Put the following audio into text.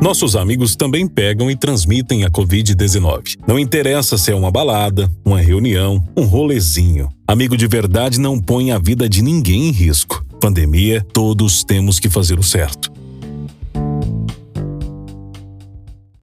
Nossos amigos também pegam e transmitem a Covid-19. Não interessa se é uma balada, uma reunião, um rolezinho. Amigo de verdade não põe a vida de ninguém em risco. Pandemia, todos temos que fazer o certo.